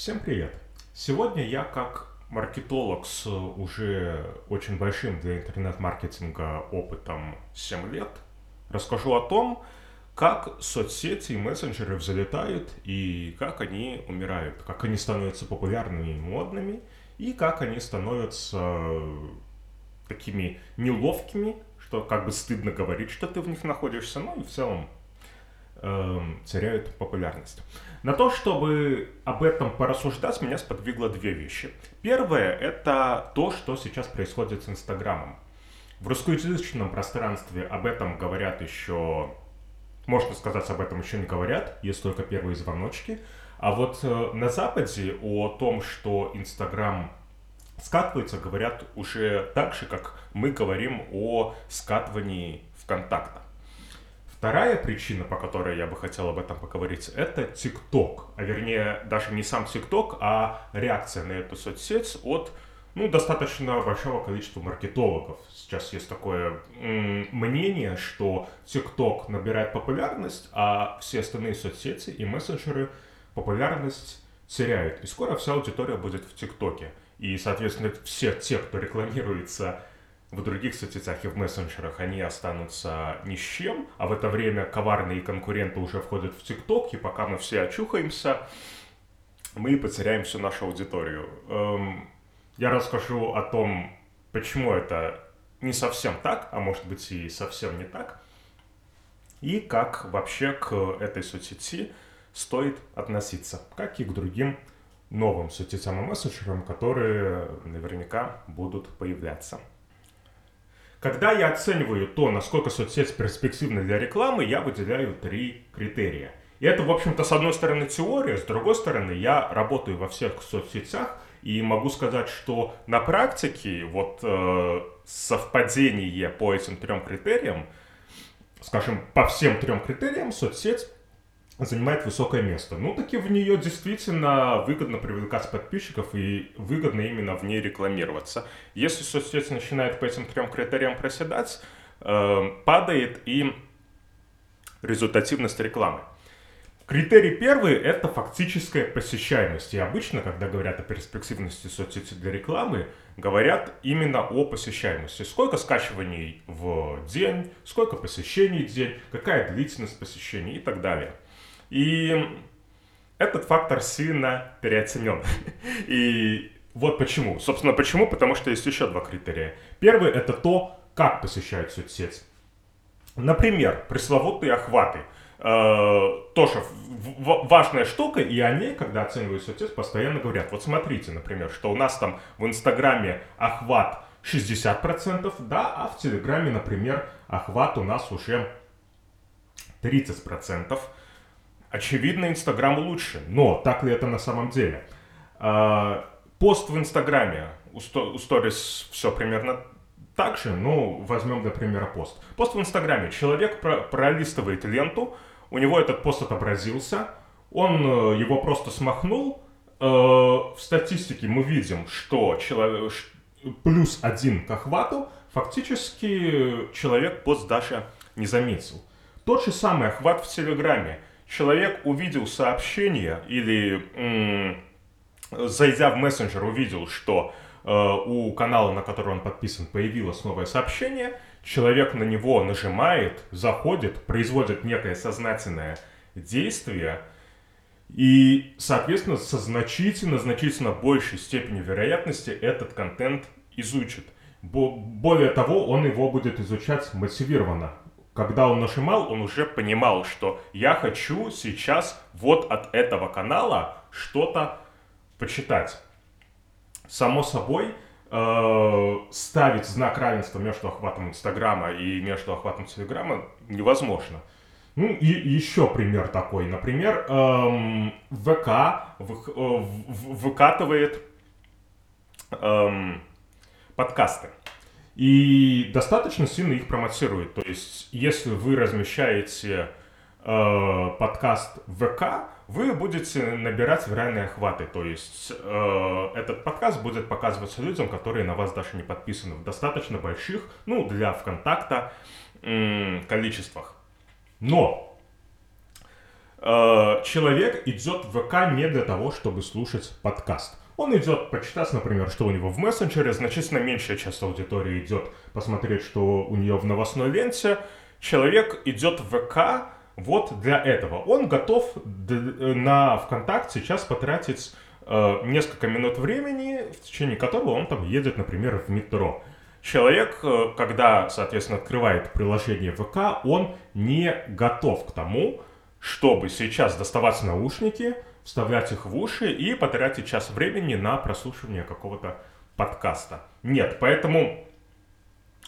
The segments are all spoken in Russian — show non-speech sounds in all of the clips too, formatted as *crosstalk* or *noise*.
Всем привет! Сегодня я как маркетолог с уже очень большим для интернет-маркетинга опытом 7 лет расскажу о том, как соцсети и мессенджеры взлетают и как они умирают, как они становятся популярными и модными, и как они становятся такими неловкими, что как бы стыдно говорить, что ты в них находишься, ну и в целом теряют популярность. На то, чтобы об этом порассуждать, меня сподвигло две вещи. Первое – это то, что сейчас происходит с Инстаграмом. В русскоязычном пространстве об этом говорят еще, можно сказать, об этом еще не говорят, есть только первые звоночки. А вот э, на Западе о том, что Инстаграм скатывается, говорят уже так же, как мы говорим о скатывании ВКонтакта. Вторая причина, по которой я бы хотел об этом поговорить, это ТикТок. А вернее, даже не сам ТикТок, а реакция на эту соцсеть от ну, достаточно большого количества маркетологов. Сейчас есть такое мнение, что ТикТок набирает популярность, а все остальные соцсети и мессенджеры популярность теряют. И скоро вся аудитория будет в ТикТоке. И, соответственно, все те, кто рекламируется в других соцсетях и в мессенджерах они останутся ни с чем, а в это время коварные конкуренты уже входят в ТикТок, и пока мы все очухаемся, мы потеряем всю нашу аудиторию. Эм, я расскажу о том, почему это не совсем так, а может быть и совсем не так, и как вообще к этой соцсети стоит относиться, как и к другим новым соцсетям и мессенджерам, которые наверняка будут появляться. Когда я оцениваю то, насколько соцсеть перспективна для рекламы, я выделяю три критерия. И это, в общем-то, с одной стороны теория, с другой стороны, я работаю во всех соцсетях, и могу сказать, что на практике вот э, совпадение по этим трем критериям, скажем, по всем трем критериям соцсеть занимает высокое место. Ну, таки в нее действительно выгодно привлекать подписчиков и выгодно именно в ней рекламироваться. Если соцсеть начинает по этим трем критериям проседать, э, падает и результативность рекламы. Критерий первый – это фактическая посещаемость. И обычно, когда говорят о перспективности соцсети для рекламы, говорят именно о посещаемости. Сколько скачиваний в день, сколько посещений в день, какая длительность посещений и так далее. И этот фактор сильно переоценен. И вот почему. Собственно, почему? Потому что есть еще два критерия. Первый – это то, как посещают соцсеть. Например, пресловутые охваты. Э, тоже важная штука, и о ней, когда оценивают соцсеть, постоянно говорят. Вот смотрите, например, что у нас там в Инстаграме охват 60%, да, а в Телеграме, например, охват у нас уже 30%. Очевидно, Инстаграм лучше, но так ли это на самом деле? А, пост в Инстаграме, у сторис все примерно так же, ну, возьмем для примера пост. Пост в Инстаграме. Человек про пролистывает ленту, у него этот пост отобразился, он э, его просто смахнул. Э, в статистике мы видим, что человек, плюс один к охвату, фактически человек пост даже не заметил. Тот же самый охват в Телеграме человек увидел сообщение или, м- зайдя в мессенджер, увидел, что э, у канала, на который он подписан, появилось новое сообщение, человек на него нажимает, заходит, производит некое сознательное действие, и, соответственно, со значительно-значительно большей степенью вероятности этот контент изучит. Более того, он его будет изучать мотивированно когда он нажимал, он уже понимал, что я хочу сейчас вот от этого канала что-то почитать. Само собой, э, ставить знак равенства между охватом Инстаграма и между охватом Телеграма невозможно. Ну и еще пример такой. Например, эм, ВК в, в, в, выкатывает эм, подкасты и достаточно сильно их промотирует. То есть, если вы размещаете э, подкаст в ВК, вы будете набирать виральные охваты. То есть, э, этот подкаст будет показываться людям, которые на вас даже не подписаны в достаточно больших, ну, для ВКонтакта, э, количествах. Но э, человек идет в ВК не для того, чтобы слушать подкаст. Он идет почитать, например, что у него в мессенджере, значительно меньшая часть аудитории идет посмотреть, что у нее в новостной ленте. Человек идет в ВК вот для этого. Он готов на ВКонтакте сейчас потратить э, несколько минут времени, в течение которого он там едет, например, в метро. Человек, э, когда, соответственно, открывает приложение ВК, он не готов к тому, чтобы сейчас доставать наушники, вставлять их в уши и потратить час времени на прослушивание какого-то подкаста. Нет, поэтому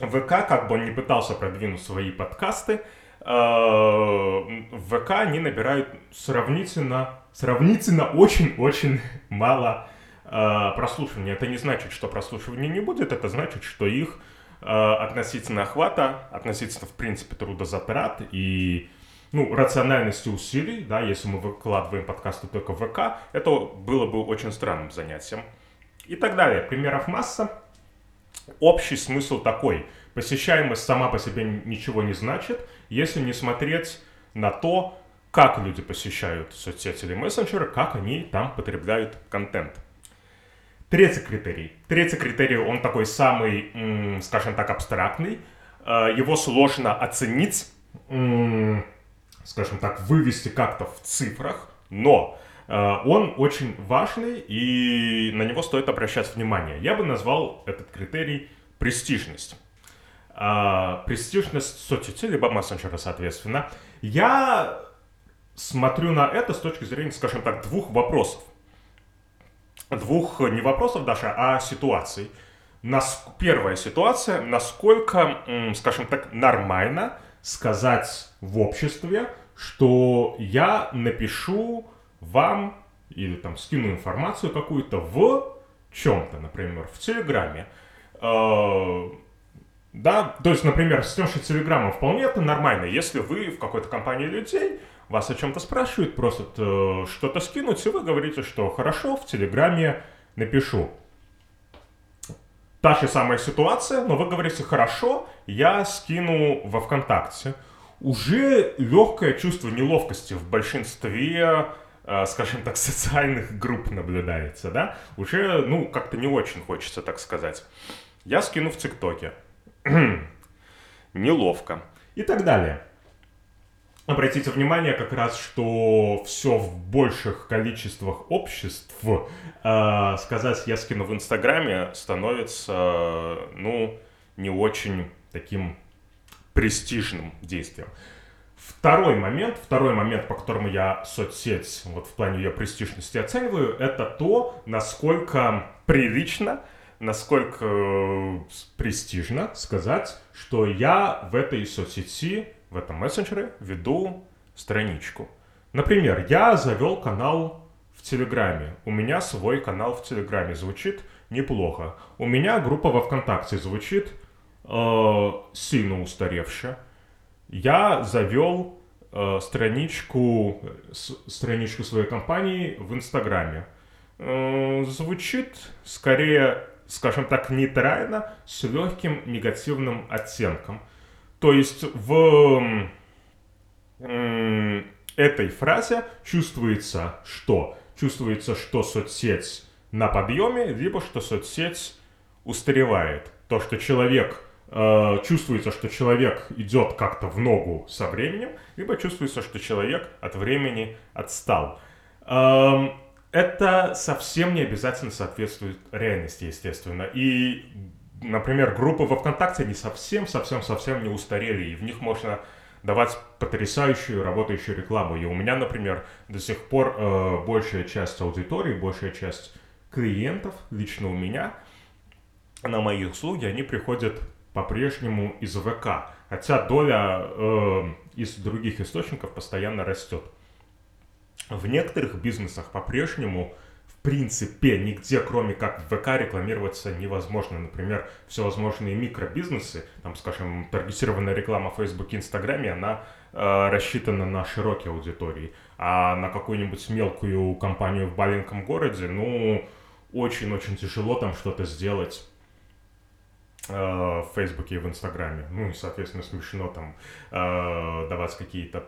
ВК, как бы он не пытался продвинуть свои подкасты, э, в ВК они набирают сравнительно, сравнительно очень-очень *laughs* мало э, прослушивания. Это не значит, что прослушивания не будет, это значит, что их э, относительно охвата, относительно, в принципе, трудозатрат и ну, рациональности усилий, да, если мы выкладываем подкасты только в ВК, это было бы очень странным занятием. И так далее. Примеров масса. Общий смысл такой. Посещаемость сама по себе ничего не значит, если не смотреть на то, как люди посещают соцсети или мессенджеры, как они там потребляют контент. Третий критерий. Третий критерий, он такой самый, скажем так, абстрактный. Э, его сложно оценить, скажем так, вывести как-то в цифрах, но э, он очень важный и на него стоит обращать внимание. Я бы назвал этот критерий престижность. Э, престижность соцсети, либо мессенджера, соответственно. Я смотрю на это с точки зрения, скажем так, двух вопросов. Двух не вопросов даже, а ситуаций. Нас, первая ситуация, насколько, скажем так, нормально сказать в обществе, что я напишу вам или там скину информацию какую-то в чем-то, например, в Телеграме. Э, да, то есть, например, с тем, что Телеграмом вполне это нормально. Если вы в какой-то компании людей, вас о чем-то спрашивают, просят э, что-то скинуть, и вы говорите, что хорошо, в Телеграме напишу. Та же самая ситуация, но вы говорите, хорошо, я скину во ВКонтакте. Уже легкое чувство неловкости в большинстве, э, скажем так, *laughs* социальных групп наблюдается, да? Уже, ну, как-то не очень хочется так сказать. Я скину в ТикТоке. *clears throat* Неловко. И так далее. Обратите внимание как раз, что все в больших количествах обществ э, сказать «я скину в Инстаграме» становится, ну, не очень таким престижным действием. Второй момент, второй момент, по которому я соцсеть вот в плане ее престижности оцениваю, это то, насколько прилично, насколько э, престижно сказать, что я в этой соцсети в этом мессенджере веду страничку. Например, я завел канал в Телеграме. У меня свой канал в Телеграме звучит неплохо. У меня группа во ВКонтакте звучит э, сильно устаревше. Я завел э, страничку, с, страничку своей компании в Инстаграме. Э, звучит скорее, скажем так, нейтрально, с легким негативным оттенком – то есть в этой фразе чувствуется что? Чувствуется, что соцсеть на подъеме, либо что соцсеть устаревает. То, что человек э, чувствуется, что человек идет как-то в ногу со временем, либо чувствуется, что человек от времени отстал. Эм, это совсем не обязательно соответствует реальности, естественно. И например, группы во ВКонтакте не совсем-совсем-совсем не устарели, и в них можно давать потрясающую работающую рекламу. И у меня, например, до сих пор э, большая часть аудитории, большая часть клиентов, лично у меня, на мои услуги, они приходят по-прежнему из ВК. Хотя доля э, из других источников постоянно растет. В некоторых бизнесах по-прежнему принципе нигде, кроме как в ВК, рекламироваться невозможно. Например, всевозможные микробизнесы, там, скажем, таргетированная реклама в Фейсбуке, Инстаграме, она э, рассчитана на широкие аудитории. А на какую-нибудь мелкую компанию в маленьком городе, ну, очень-очень тяжело там что-то сделать э, в Фейсбуке и в Инстаграме. Ну и, соответственно, смешно там э, давать какие-то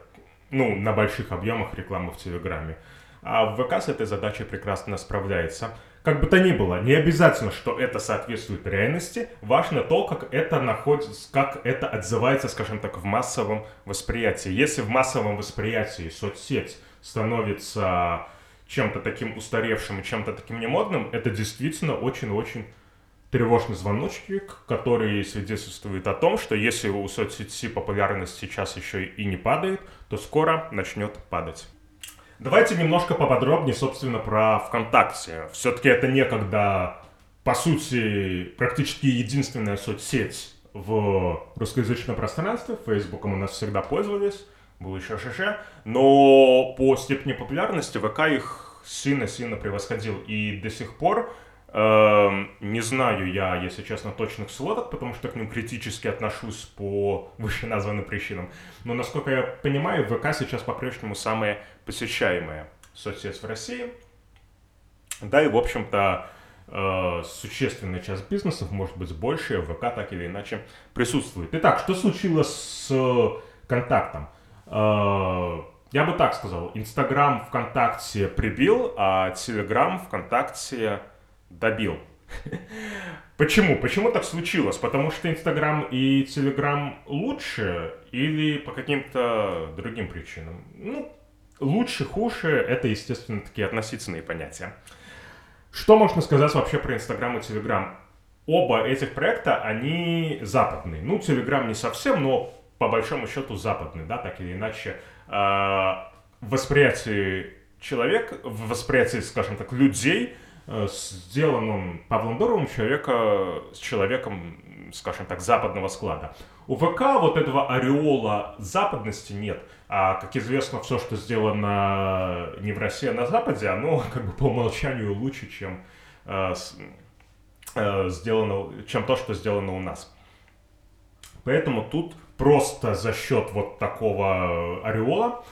ну, на больших объемах рекламы в Телеграме. А в ВК с этой задачей прекрасно справляется. Как бы то ни было, не обязательно, что это соответствует реальности, важно то, как это находится, как это отзывается, скажем так, в массовом восприятии. Если в массовом восприятии соцсеть становится чем-то таким устаревшим и чем-то таким немодным, это действительно очень-очень тревожный звоночек, который свидетельствует о том, что если у соцсети популярность сейчас еще и не падает, то скоро начнет падать. Давайте немножко поподробнее, собственно, про ВКонтакте. Все-таки это некогда, по сути, практически единственная соцсеть в русскоязычном пространстве. Фейсбуком у нас всегда пользовались, был еще ШШ. Но по степени популярности ВК их сильно-сильно превосходил. И до сих пор не знаю я, если честно, точных сводок, потому что к ним критически отношусь по вышеназванным причинам. Но, насколько я понимаю, ВК сейчас по-прежнему самая посещаемая соцсеть в России. Да, и, в общем-то, э, существенная часть бизнесов, может быть, больше, ВК так или иначе присутствует. Итак, что случилось с контактом? Э, я бы так сказал, Инстаграм ВКонтакте прибил, а Телеграм ВКонтакте добил. *laughs* Почему? Почему так случилось? Потому что Инстаграм и Телеграм лучше или по каким-то другим причинам? Ну, лучше, хуже, это, естественно, такие относительные понятия. Что можно сказать вообще про Инстаграм и Телеграм? Оба этих проекта, они западные. Ну, Телеграм не совсем, но по большому счету западный, да, так или иначе. Э, в восприятии человека, в восприятии, скажем так, людей – Э, сделан он Павлом Доровым человека, с человеком, скажем так, западного склада. У ВК вот этого ореола западности нет. А, как известно, все, что сделано не в России, а на Западе, оно *laughs* как бы по умолчанию лучше, чем, э, с, э, сделано, чем то, что сделано у нас. Поэтому тут просто за счет вот такого ореола,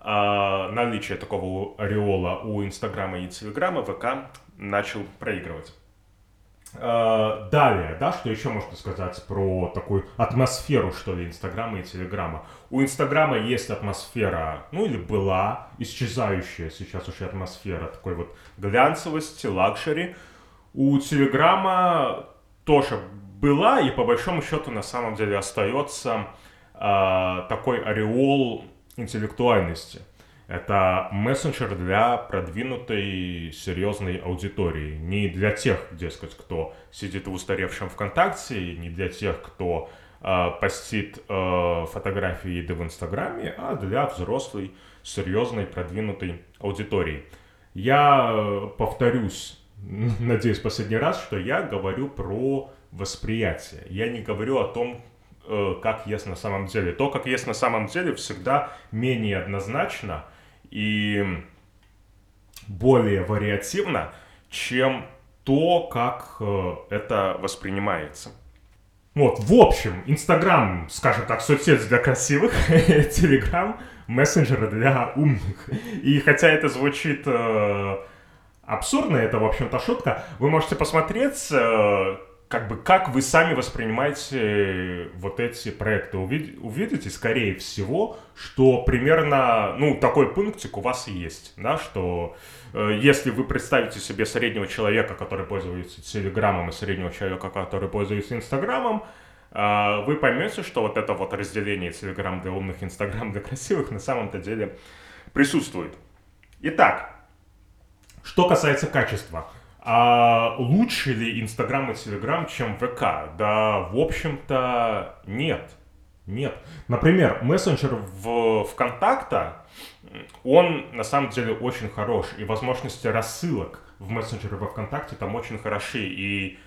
э, наличия такого ореола у Инстаграма и Телеграма, ВК начал проигрывать. Э, далее, да, что еще можно сказать про такую атмосферу, что ли, Инстаграма и Телеграма. У Инстаграма есть атмосфера, ну или была, исчезающая сейчас уже атмосфера такой вот глянцевости, luxury. У Телеграма тоже была и по большому счету на самом деле остается uh, такой ореол интеллектуальности. Это мессенджер для продвинутой серьезной аудитории. Не для тех, дескать, кто сидит в устаревшем ВКонтакте, не для тех, кто э, постит э, фотографии еды в Инстаграме, а для взрослой, серьезной, продвинутой аудитории. Я повторюсь, *laughs* надеюсь, последний раз, что я говорю про восприятие. Я не говорю о том, э, как есть на самом деле. То, как есть на самом деле, всегда менее однозначно – и более вариативно, чем то, как э, это воспринимается. Вот, в общем, Инстаграм, скажем так, соцсеть для красивых, *laughs* Телеграм, мессенджер для умных. И хотя это звучит э, абсурдно, это, в общем-то, шутка, вы можете посмотреть, э, как бы как вы сами воспринимаете э, вот эти проекты. Увид, увидите, скорее всего, что примерно, ну, такой пунктик у вас есть, да, что э, если вы представите себе среднего человека, который пользуется Телеграмом, и среднего человека, который пользуется Инстаграмом, э, вы поймете, что вот это вот разделение Телеграм для умных, Инстаграм для красивых на самом-то деле присутствует. Итак, что касается качества – а лучше ли Инстаграм и Телеграм, чем ВК? Да, в общем-то, нет. Нет. Например, мессенджер в ВКонтакта, он на самом деле очень хорош. И возможности рассылок в мессенджере во ВКонтакте там очень хороши. И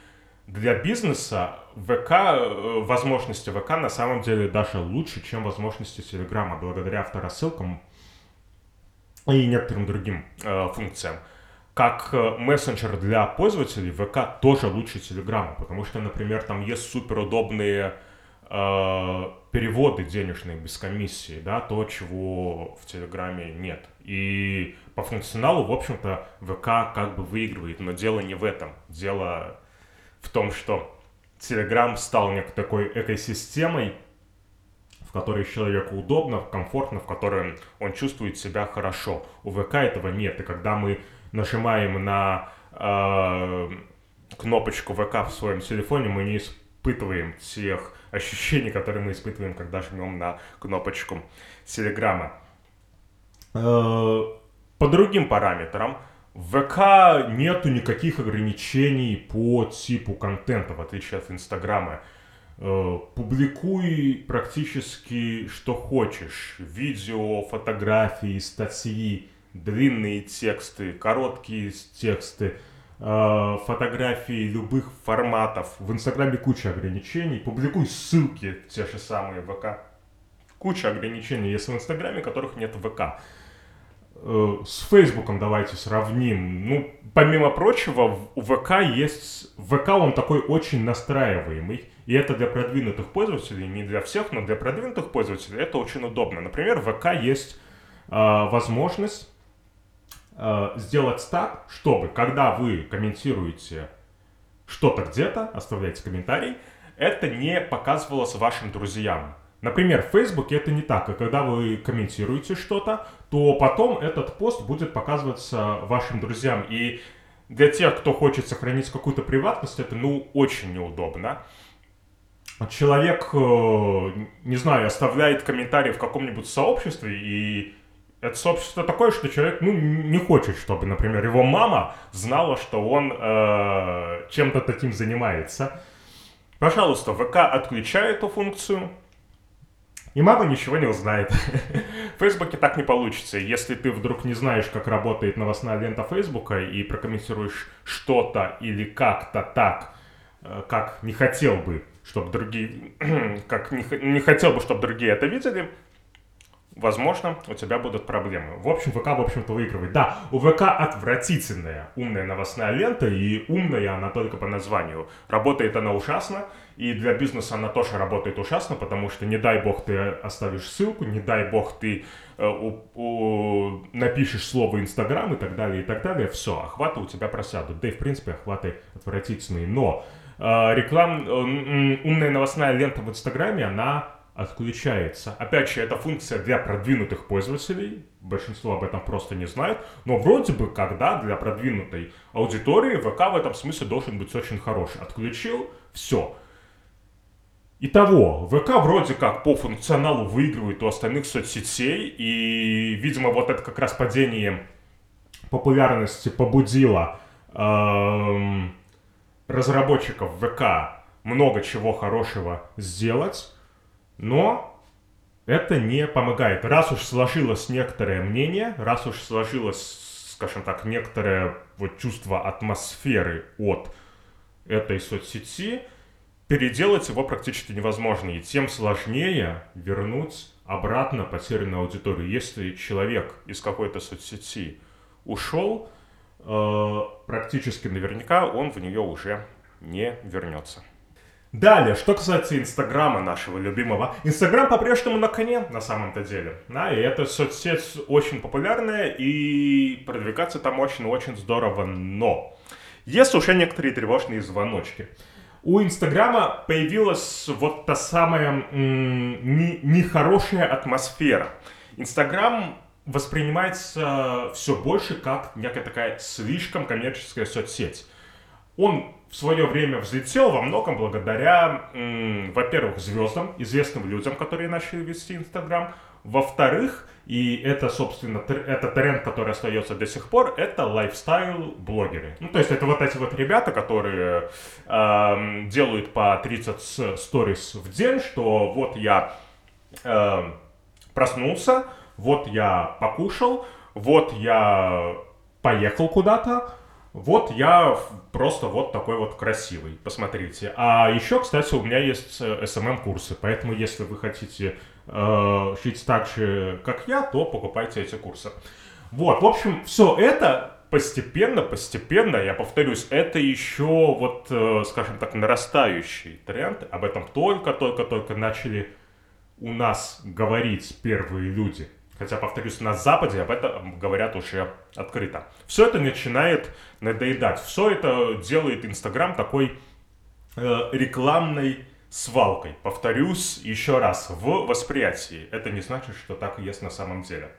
для бизнеса ВК, э, возможности ВК на самом деле даже лучше, чем возможности Телеграма, благодаря авторассылкам и некоторым другим э, функциям как э, мессенджер для пользователей ВК тоже лучше Телеграма, потому что, например, там есть суперудобные э, переводы денежные без комиссии, да, то, чего в Телеграме нет. И по функционалу, в общем-то, ВК как бы выигрывает, но дело не в этом. Дело в том, что Телеграм стал некой такой экосистемой, в в которой человеку удобно, комфортно, в которой он чувствует себя хорошо. У ВК этого нет. И когда мы нажимаем на э, кнопочку ВК в своем телефоне, мы не испытываем тех ощущений, которые мы испытываем, когда жмем на кнопочку Телеграма. Э, по другим параметрам, в ВК нету никаких ограничений по типу контента, в отличие от Инстаграма. Э, публикуй практически что хочешь. Видео, фотографии, статьи, длинные тексты, короткие тексты, э, фотографии любых форматов. В Инстаграме куча ограничений. Публикуй ссылки, те же самые ВК. Куча ограничений есть в Инстаграме, которых нет в ВК. Э, с Фейсбуком давайте сравним. Ну, помимо прочего, у ВК есть... ВК он такой очень настраиваемый. И это для продвинутых пользователей, не для всех, но для продвинутых пользователей это очень удобно. Например, в ВК есть э, возможность сделать так, чтобы, когда вы комментируете что-то где-то, оставляете комментарий, это не показывалось вашим друзьям. Например, в Фейсбуке это не так, и когда вы комментируете что-то, то потом этот пост будет показываться вашим друзьям. И для тех, кто хочет сохранить какую-то приватность, это, ну, очень неудобно. Человек, э, не знаю, оставляет комментарий в каком-нибудь сообществе, и это сообщество такое, что человек, ну, не хочет, чтобы, например, его мама знала, что он э, чем-то таким занимается. Пожалуйста, ВК отключает эту функцию, и мама ничего не узнает. *laughs* В Фейсбуке так не получится. Если ты вдруг не знаешь, как работает новостная лента Фейсбука и прокомментируешь что-то или как-то так, э, как не хотел бы, чтобы другие, *clears throat* как не, не хотел бы, чтобы другие это видели, возможно, у тебя будут проблемы. В общем, ВК, в общем-то, выигрывает. Да, у ВК отвратительная умная новостная лента, и умная она только по названию. Работает она ужасно, и для бизнеса она тоже работает ужасно, потому что не дай бог ты оставишь ссылку, не дай бог ты э, у, у, напишешь слово Инстаграм и так далее, и так далее, все, охваты у тебя просядут. Да и, в принципе, охваты отвратительные. Но э, реклам, э, умная новостная лента в Инстаграме, она отключается. Опять же, это функция для продвинутых пользователей, большинство об этом просто не знает, но вроде бы, когда для продвинутой аудитории ВК в этом смысле должен быть очень хороший. Отключил, все. Итого, ВК вроде как по функционалу выигрывает у остальных соцсетей, и, видимо, вот это как раз падение популярности побудило эм, разработчиков ВК много чего хорошего сделать. Но это не помогает. Раз уж сложилось некоторое мнение, раз уж сложилось, скажем так, некоторое вот чувство атмосферы от этой соцсети, переделать его практически невозможно. И тем сложнее вернуть обратно потерянную аудиторию. Если человек из какой-то соцсети ушел, э, практически наверняка он в нее уже не вернется. Далее, что касается Инстаграма нашего любимого. Инстаграм по-прежнему на коне, на самом-то деле. Да, и эта соцсеть очень популярная, и продвигаться там очень-очень здорово, но есть уже некоторые тревожные звоночки. У Инстаграма появилась вот та самая м- нехорошая атмосфера. Инстаграм воспринимается все больше как некая такая слишком коммерческая соцсеть. Он в свое время взлетел во многом благодаря, во-первых, звездам, известным людям, которые начали вести Инстаграм. Во-вторых, и это, собственно, это тренд, который остается до сих пор, это лайфстайл-блогеры. Ну, то есть это вот эти вот ребята, которые э, делают по 30 сторис в день, что вот я э, проснулся, вот я покушал, вот я поехал куда-то, вот я просто вот такой вот красивый, посмотрите. А еще, кстати, у меня есть SMM-курсы, э, поэтому если вы хотите э, жить так же, как я, то покупайте эти курсы. Вот, в общем, все это постепенно, постепенно, я повторюсь, это еще вот, э, скажем так, нарастающий тренд. Об этом только-только-только начали у нас говорить первые люди. Хотя, повторюсь, на Западе об этом говорят уже открыто. Все это начинает надоедать. Все это делает Инстаграм такой э, рекламной свалкой. Повторюсь еще раз, в восприятии. Это не значит, что так и есть на самом деле.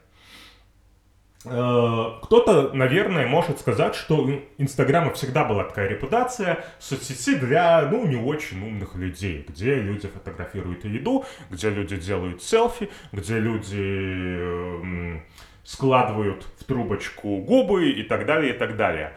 Э, кто-то, наверное, может сказать, что Инстаграма всегда была такая репутация соцсети для, ну, не очень умных людей, где люди фотографируют еду, где люди делают селфи, где люди складывают в трубочку губы и так далее, и так далее.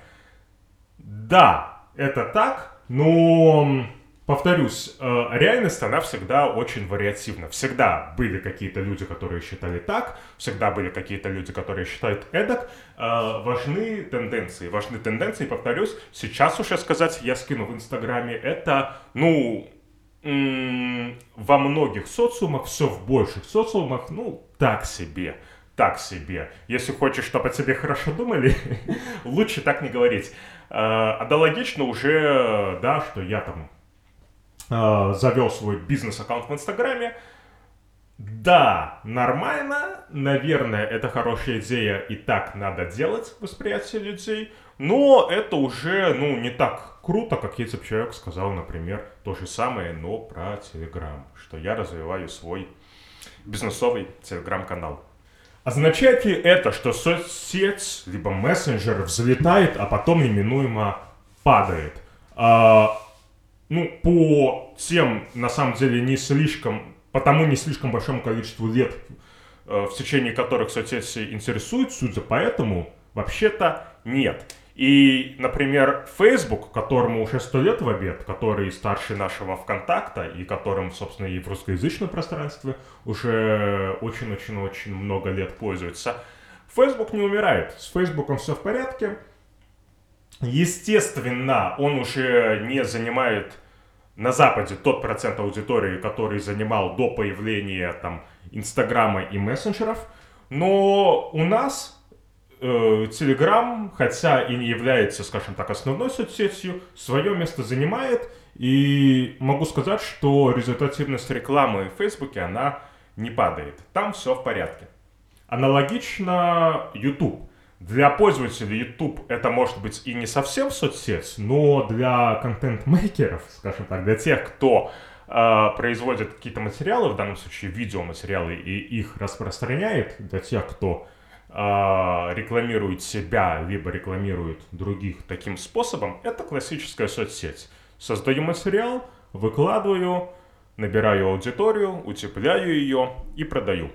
Да, это так, но Повторюсь, э, реальность, она всегда очень вариативна. Всегда были какие-то люди, которые считали так, всегда были какие-то люди, которые считают эдак. Э, важны тенденции. Важны тенденции, повторюсь, сейчас уже сказать, я скину в Инстаграме, это, ну, во многих социумах, все в больших социумах, ну, так себе так себе. Если хочешь, чтобы о тебе хорошо думали, *laughs* лучше так не говорить. Э, аналогично уже, да, что я там э, завел свой бизнес-аккаунт в Инстаграме. Да, нормально, наверное, это хорошая идея, и так надо делать восприятие людей, но это уже, ну, не так круто, как если бы человек сказал, например, то же самое, но про Телеграм, что я развиваю свой бизнесовый Телеграм-канал. Означает ли это, что соцсеть, либо мессенджер взлетает, а потом неминуемо падает? А, ну, по тем, на самом деле, не слишком, по тому не слишком большому количеству лет, э, в течение которых соцсети интересуют, судя по этому, вообще-то нет. И, например, Facebook, которому уже сто лет в обед, который старше нашего ВКонтакта, и которым, собственно, и в русскоязычном пространстве уже очень-очень-очень много лет пользуется, Facebook не умирает. С Facebook все в порядке, Естественно, он уже не занимает на Западе тот процент аудитории, который занимал до появления там Инстаграма и мессенджеров, но у нас э, хотя и не является, скажем так, основной соцсетью, свое место занимает, и могу сказать, что результативность рекламы в Фейсбуке, она не падает. Там все в порядке. Аналогично YouTube. Для пользователей YouTube это может быть и не совсем соцсеть, но для контент-мейкеров, скажем так, для тех, кто э, производит какие-то материалы, в данном случае видеоматериалы, и их распространяет, для тех, кто э, рекламирует себя, либо рекламирует других таким способом, это классическая соцсеть. Создаю материал, выкладываю, набираю аудиторию, утепляю ее и продаю.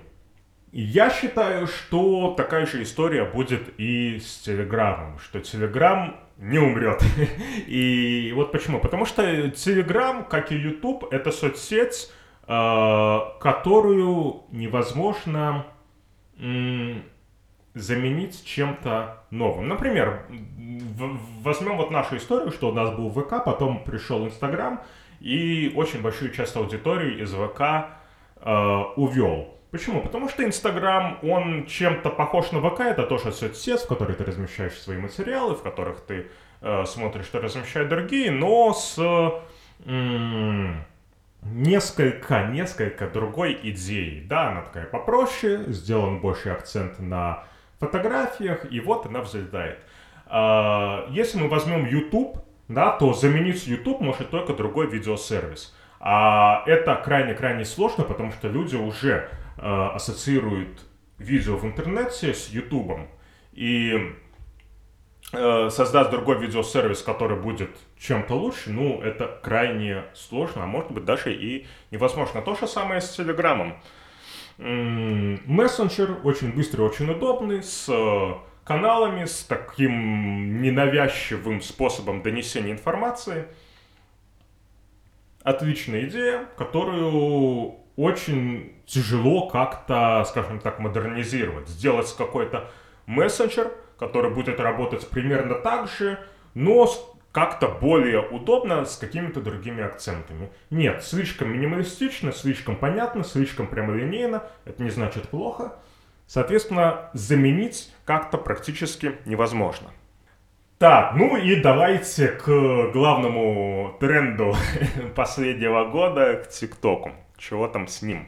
Я считаю, что такая же история будет и с Телеграмом, что Телеграм не умрет. *laughs* И вот почему. Потому что Телеграм, как и YouTube, это соцсеть, э, которую невозможно заменить чем-то новым. Например, возьмем вот нашу историю, что у нас был ВК, потом пришел Инстаграм, и очень большую часть аудитории из ВК э, увел. Почему? Потому что Инстаграм, он чем-то похож на ВК, это тоже соцсеть, в которой ты размещаешь свои материалы, в которых ты э, смотришь, что размещают другие, но с м- несколько, несколько другой идеей. Да, она такая попроще, сделан больше акцент на фотографиях, и вот она взлетает. Э, если мы возьмем YouTube, да, то заменить YouTube может только другой видеосервис. А это крайне-крайне сложно, потому что люди уже Э, ассоциирует видео в интернете с Ютубом и э, создать другой видеосервис, который будет чем-то лучше, ну, это крайне сложно, а может быть даже и невозможно. То же самое с Телеграмом. Мессенджер очень быстрый, очень удобный, с э, каналами, с таким ненавязчивым способом донесения информации. Отличная идея, которую очень тяжело как-то, скажем так, модернизировать. Сделать какой-то мессенджер, который будет работать примерно так же, но как-то более удобно с какими-то другими акцентами. Нет, слишком минималистично, слишком понятно, слишком прямолинейно, это не значит плохо. Соответственно, заменить как-то практически невозможно. Так, ну и давайте к главному тренду *laughs* последнего года, к ТикТоку. Чего там с ним?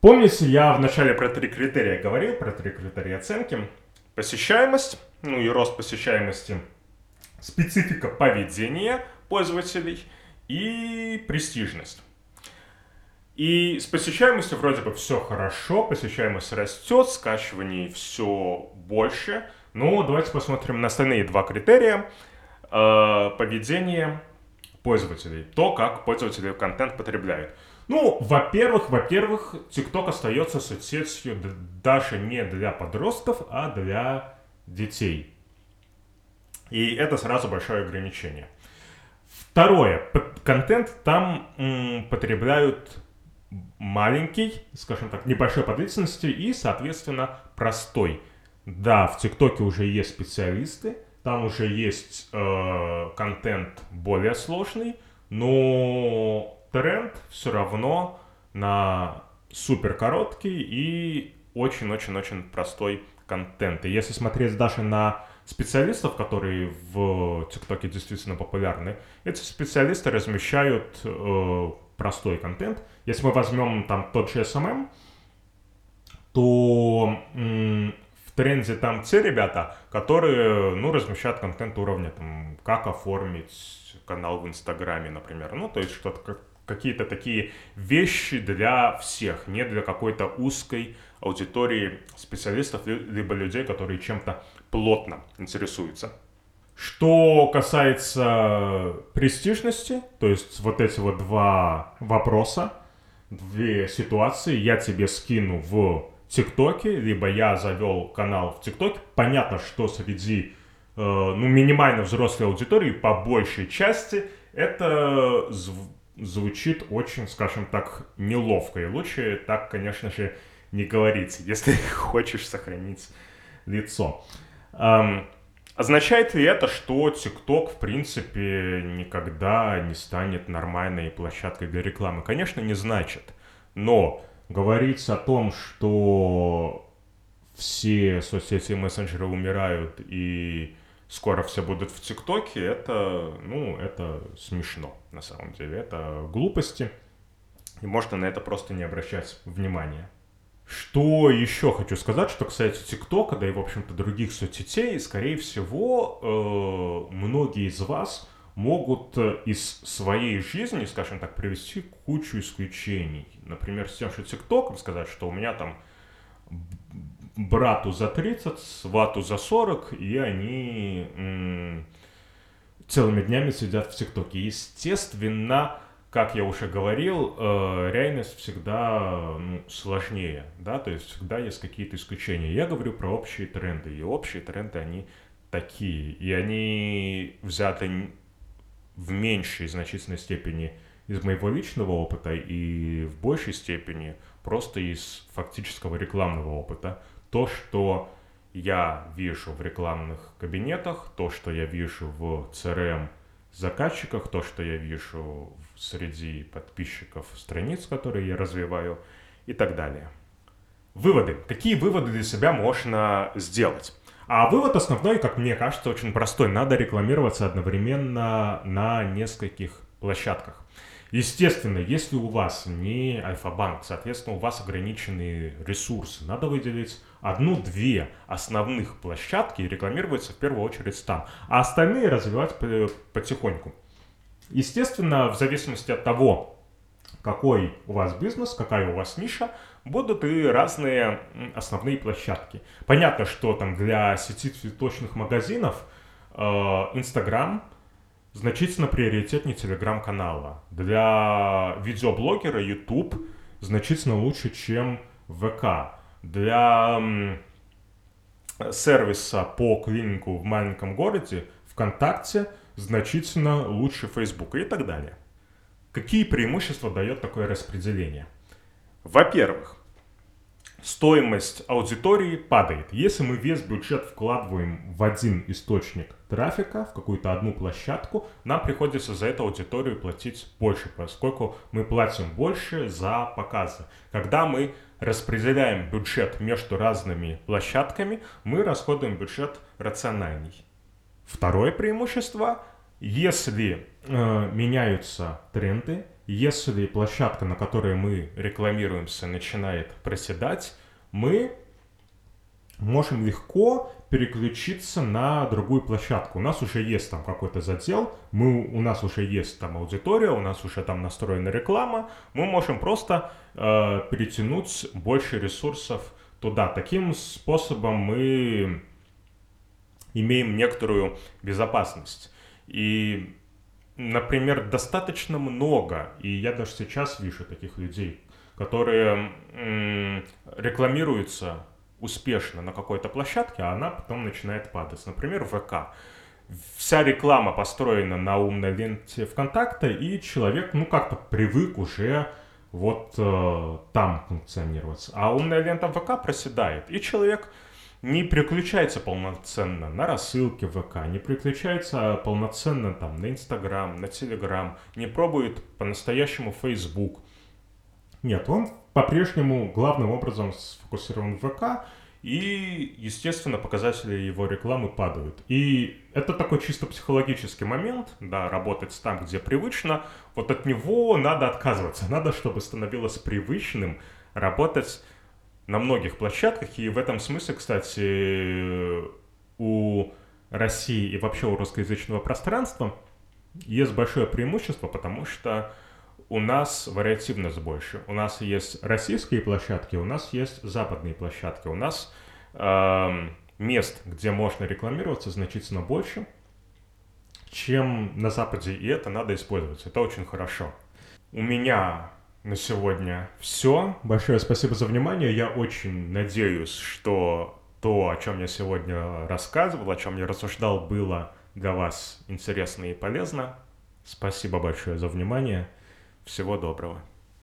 Помните, я в начале про три критерия говорил, про три критерия оценки. Посещаемость, ну и рост посещаемости, специфика поведения пользователей и престижность. И с посещаемостью вроде бы все хорошо, посещаемость растет, скачиваний все больше. Ну, давайте посмотрим на остальные два критерия. Э, поведение пользователей, то, как пользователи контент потребляют. Ну, во-первых, во-первых, TikTok остается соцсетью даже не для подростков, а для детей. И это сразу большое ограничение. Второе. Контент там м, потребляют маленький, скажем так, небольшой по длительности и, соответственно, простой. Да, в ТикТоке уже есть специалисты, там уже есть э, контент более сложный, но тренд все равно на супер короткий и очень-очень-очень простой контент. И если смотреть даже на специалистов, которые в ТикТоке действительно популярны, эти специалисты размещают э, простой контент. Если мы возьмем там тот же SMM, то тренде там те ребята, которые, ну, размещают контент уровня, там, как оформить канал в Инстаграме, например. Ну, то есть что-то как какие-то такие вещи для всех, не для какой-то узкой аудитории специалистов, либо людей, которые чем-то плотно интересуются. Что касается престижности, то есть вот эти вот два вопроса, две ситуации, я тебе скину в ТикТоке, либо я завел канал в ТикТоке. Понятно, что среди э, ну, минимально взрослой аудитории, по большей части, это зв- звучит очень, скажем так, неловко. И лучше так, конечно же, не говорить, если *laughs* хочешь сохранить лицо. Эм, означает ли это, что TikTok, в принципе, никогда не станет нормальной площадкой для рекламы? Конечно, не значит. Но говорить о том, что все соцсети и мессенджеры умирают и скоро все будут в ТикТоке, это, ну, это смешно на самом деле. Это глупости. И можно на это просто не обращать внимания. Что еще хочу сказать, что касается ТикТока, да и, в общем-то, других соцсетей, скорее всего, э, многие из вас могут э, из своей жизни, скажем так, привести кучу исключений. Например, с тем, что ТикТок, сказать, что у меня там брату за 30, свату за 40, и они м- целыми днями сидят в ТикТоке. Естественно, как я уже говорил, э, реальность всегда ну, сложнее, да, то есть всегда есть какие-то исключения. Я говорю про общие тренды, и общие тренды, они такие, и они взяты в меньшей значительной степени из моего личного опыта и в большей степени просто из фактического рекламного опыта. То, что я вижу в рекламных кабинетах, то, что я вижу в CRM заказчиках, то, что я вижу среди подписчиков страниц, которые я развиваю и так далее. Выводы. Какие выводы для себя можно сделать? А вывод основной, как мне кажется, очень простой. Надо рекламироваться одновременно на нескольких площадках. Естественно, если у вас не Альфа-банк, соответственно, у вас ограниченные ресурсы, надо выделить одну-две основных площадки и рекламироваться в первую очередь там, а остальные развивать потихоньку. Естественно, в зависимости от того, какой у вас бизнес, какая у вас ниша, будут и разные основные площадки. Понятно, что там для сети цветочных магазинов э, Инстаграм значительно приоритетнее телеграм-канала. Для видеоблогера YouTube значительно лучше, чем ВК. Для сервиса по клинику в маленьком городе ВКонтакте значительно лучше Facebook и так далее. Какие преимущества дает такое распределение? Во-первых, стоимость аудитории падает. Если мы весь бюджет вкладываем в один источник трафика, в какую-то одну площадку, нам приходится за эту аудиторию платить больше, поскольку мы платим больше за показы. Когда мы распределяем бюджет между разными площадками, мы расходуем бюджет рациональней. Второе преимущество, если э, меняются тренды, если площадка, на которой мы рекламируемся, начинает проседать, мы можем легко переключиться на другую площадку. У нас уже есть там какой-то задел, мы, у нас уже есть там аудитория, у нас уже там настроена реклама, мы можем просто э, перетянуть больше ресурсов туда. Таким способом мы имеем некоторую безопасность. И, например, достаточно много, и я даже сейчас вижу таких людей, которые рекламируются успешно на какой-то площадке, а она потом начинает падать. Например, ВК. Вся реклама построена на умной ленте ВКонтакте, и человек, ну, как-то привык уже вот э, там функционировать. А умная лента ВК проседает, и человек не переключается полноценно на рассылки ВК, не переключается полноценно там на Инстаграм, на Телеграм, не пробует по-настоящему Facebook. Нет, он по-прежнему главным образом сфокусирован в ВК, и, естественно, показатели его рекламы падают. И это такой чисто психологический момент, да, работать там, где привычно, вот от него надо отказываться. Надо, чтобы становилось привычным работать на многих площадках, и в этом смысле, кстати, у России и вообще у русскоязычного пространства есть большое преимущество, потому что у нас вариативность больше. У нас есть российские площадки, у нас есть западные площадки. У нас э, мест, где можно рекламироваться, значительно больше, чем на Западе, и это надо использовать. Это очень хорошо. У меня на сегодня все. Большое спасибо за внимание. Я очень надеюсь, что то, о чем я сегодня рассказывал, о чем я рассуждал, было для вас интересно и полезно. Спасибо большое за внимание. Всего доброго.